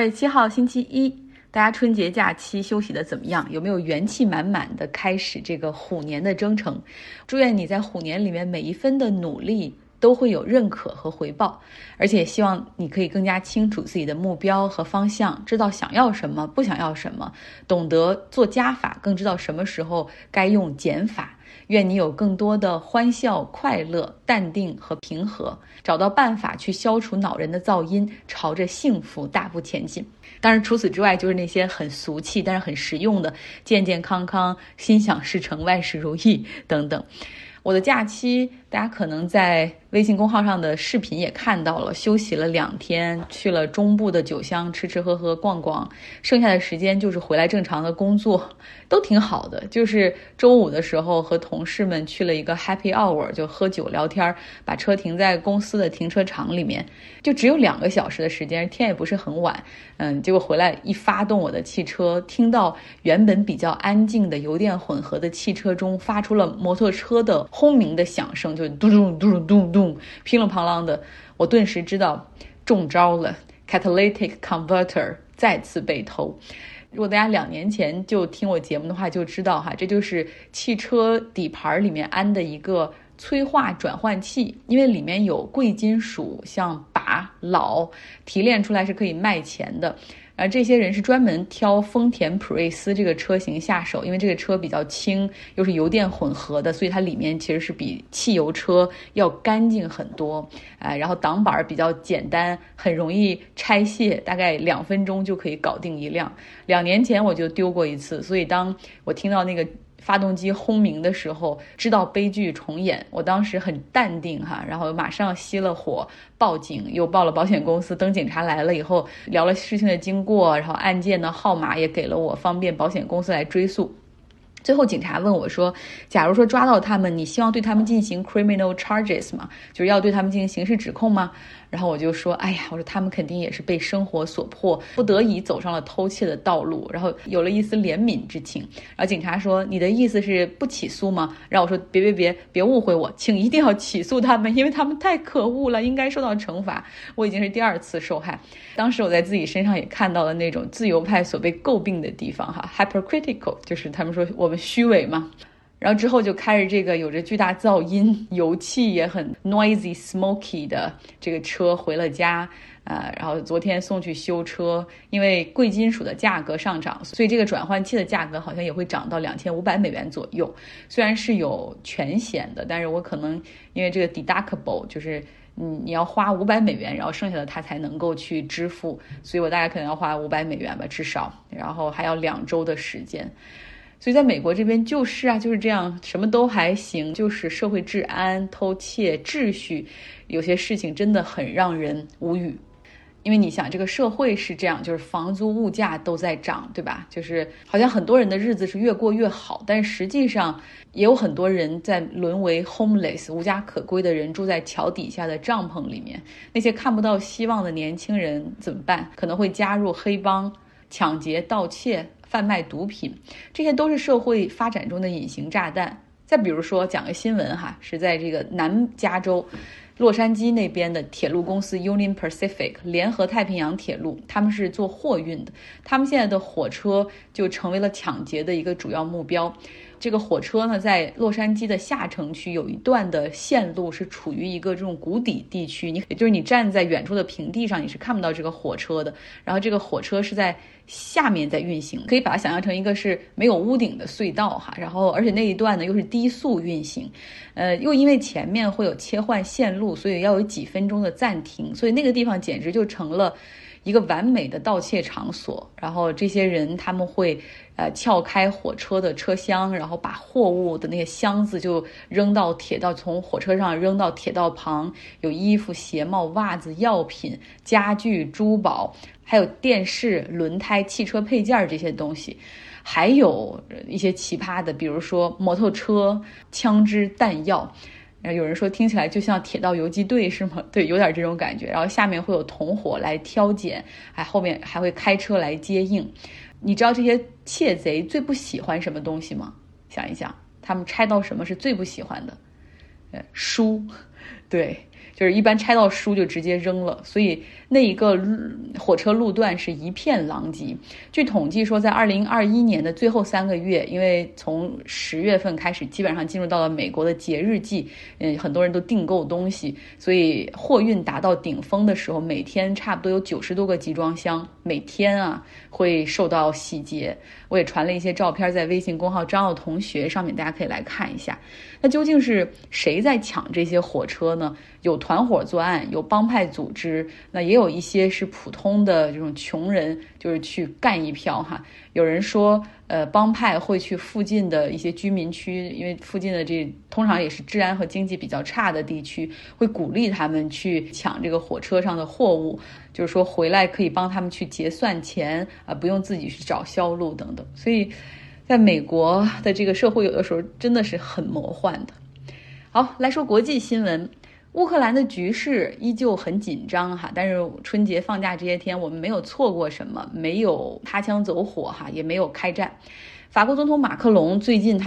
二月七号星期一，大家春节假期休息的怎么样？有没有元气满满的开始这个虎年的征程？祝愿你在虎年里面每一分的努力都会有认可和回报，而且希望你可以更加清楚自己的目标和方向，知道想要什么，不想要什么，懂得做加法，更知道什么时候该用减法。愿你有更多的欢笑、快乐、淡定和平和，找到办法去消除恼人的噪音，朝着幸福大步前进。当然，除此之外，就是那些很俗气但是很实用的“健健康康、心想事成、万事如意”等等。我的假期，大家可能在。微信公号上的视频也看到了，休息了两天，去了中部的酒乡吃吃喝喝逛逛，剩下的时间就是回来正常的工作，都挺好的。就是周五的时候和同事们去了一个 Happy Hour，就喝酒聊天，把车停在公司的停车场里面，就只有两个小时的时间，天也不是很晚，嗯，结果回来一发动我的汽车，听到原本比较安静的油电混合的汽车中发出了摩托车的轰鸣的响声，就嘟嘟嘟嘟嘟。乒了乓啷的，我顿时知道中招了。Catalytic converter 再次被偷。如果大家两年前就听我节目的话，就知道哈，这就是汽车底盘里面安的一个催化转换器，因为里面有贵金属，像钯、铑，提炼出来是可以卖钱的。而这些人是专门挑丰田普锐斯这个车型下手，因为这个车比较轻，又是油电混合的，所以它里面其实是比汽油车要干净很多。哎，然后挡板比较简单，很容易拆卸，大概两分钟就可以搞定一辆。两年前我就丢过一次，所以当我听到那个。发动机轰鸣的时候，知道悲剧重演。我当时很淡定哈，然后马上熄了火，报警，又报了保险公司。等警察来了以后，聊了事情的经过，然后案件的号码也给了我，方便保险公司来追溯。最后警察问我说：“假如说抓到他们，你希望对他们进行 criminal charges 吗？就是要对他们进行刑事指控吗？”然后我就说，哎呀，我说他们肯定也是被生活所迫，不得已走上了偷窃的道路，然后有了一丝怜悯之情。然后警察说，你的意思是不起诉吗？然后我说，别别别，别误会我，请一定要起诉他们，因为他们太可恶了，应该受到惩罚。我已经是第二次受害，当时我在自己身上也看到了那种自由派所被诟病的地方，哈，hypercritical，就是他们说我们虚伪嘛。然后之后就开着这个有着巨大噪音、油气也很 noisy、smoky 的这个车回了家，呃，然后昨天送去修车，因为贵金属的价格上涨，所以这个转换器的价格好像也会涨到两千五百美元左右。虽然是有全险的，但是我可能因为这个 deductible 就是嗯你要花五百美元，然后剩下的他才能够去支付，所以我大概可能要花五百美元吧，至少，然后还要两周的时间。所以，在美国这边就是啊，就是这样，什么都还行，就是社会治安、偷窃、秩序，有些事情真的很让人无语。因为你想，这个社会是这样，就是房租、物价都在涨，对吧？就是好像很多人的日子是越过越好，但实际上也有很多人在沦为 homeless 无家可归的人，住在桥底下的帐篷里面。那些看不到希望的年轻人怎么办？可能会加入黑帮，抢劫、盗窃。贩卖毒品，这些都是社会发展中的隐形炸弹。再比如说，讲个新闻哈，是在这个南加州洛杉矶那边的铁路公司 Union Pacific 联合太平洋铁路，他们是做货运的，他们现在的火车就成为了抢劫的一个主要目标。这个火车呢，在洛杉矶的下城区有一段的线路是处于一个这种谷底地区，你也就是你站在远处的平地上，你是看不到这个火车的。然后这个火车是在下面在运行，可以把它想象成一个是没有屋顶的隧道哈。然后而且那一段呢又是低速运行，呃，又因为前面会有切换线路，所以要有几分钟的暂停，所以那个地方简直就成了。一个完美的盗窃场所，然后这些人他们会，呃，撬开火车的车厢，然后把货物的那些箱子就扔到铁道，从火车上扔到铁道旁，有衣服、鞋帽、袜子、药品、家具、珠宝，还有电视、轮胎、汽车配件这些东西，还有一些奇葩的，比如说摩托车、枪支、弹药。然后有人说听起来就像铁道游击队是吗？对，有点这种感觉。然后下面会有同伙来挑拣，还后面还会开车来接应。你知道这些窃贼最不喜欢什么东西吗？想一想，他们拆到什么是最不喜欢的？呃，书，对。就是一般拆到书就直接扔了，所以那一个火车路段是一片狼藉。据统计说，在二零二一年的最后三个月，因为从十月份开始，基本上进入到了美国的节日季，嗯，很多人都订购东西，所以货运达到顶峰的时候，每天差不多有九十多个集装箱，每天啊会受到洗劫。我也传了一些照片在微信公号张奥同学上面，大家可以来看一下。那究竟是谁在抢这些火车呢？有团伙作案，有帮派组织，那也有一些是普通的这种穷人，就是去干一票哈。有人说，呃，帮派会去附近的一些居民区，因为附近的这通常也是治安和经济比较差的地区，会鼓励他们去抢这个火车上的货物，就是说回来可以帮他们去结算钱啊，不用自己去找销路等等。所以，在美国的这个社会，有的时候真的是很魔幻的。好，来说国际新闻。乌克兰的局势依旧很紧张哈，但是春节放假这些天我们没有错过什么，没有擦枪走火哈，也没有开战。法国总统马克龙最近他。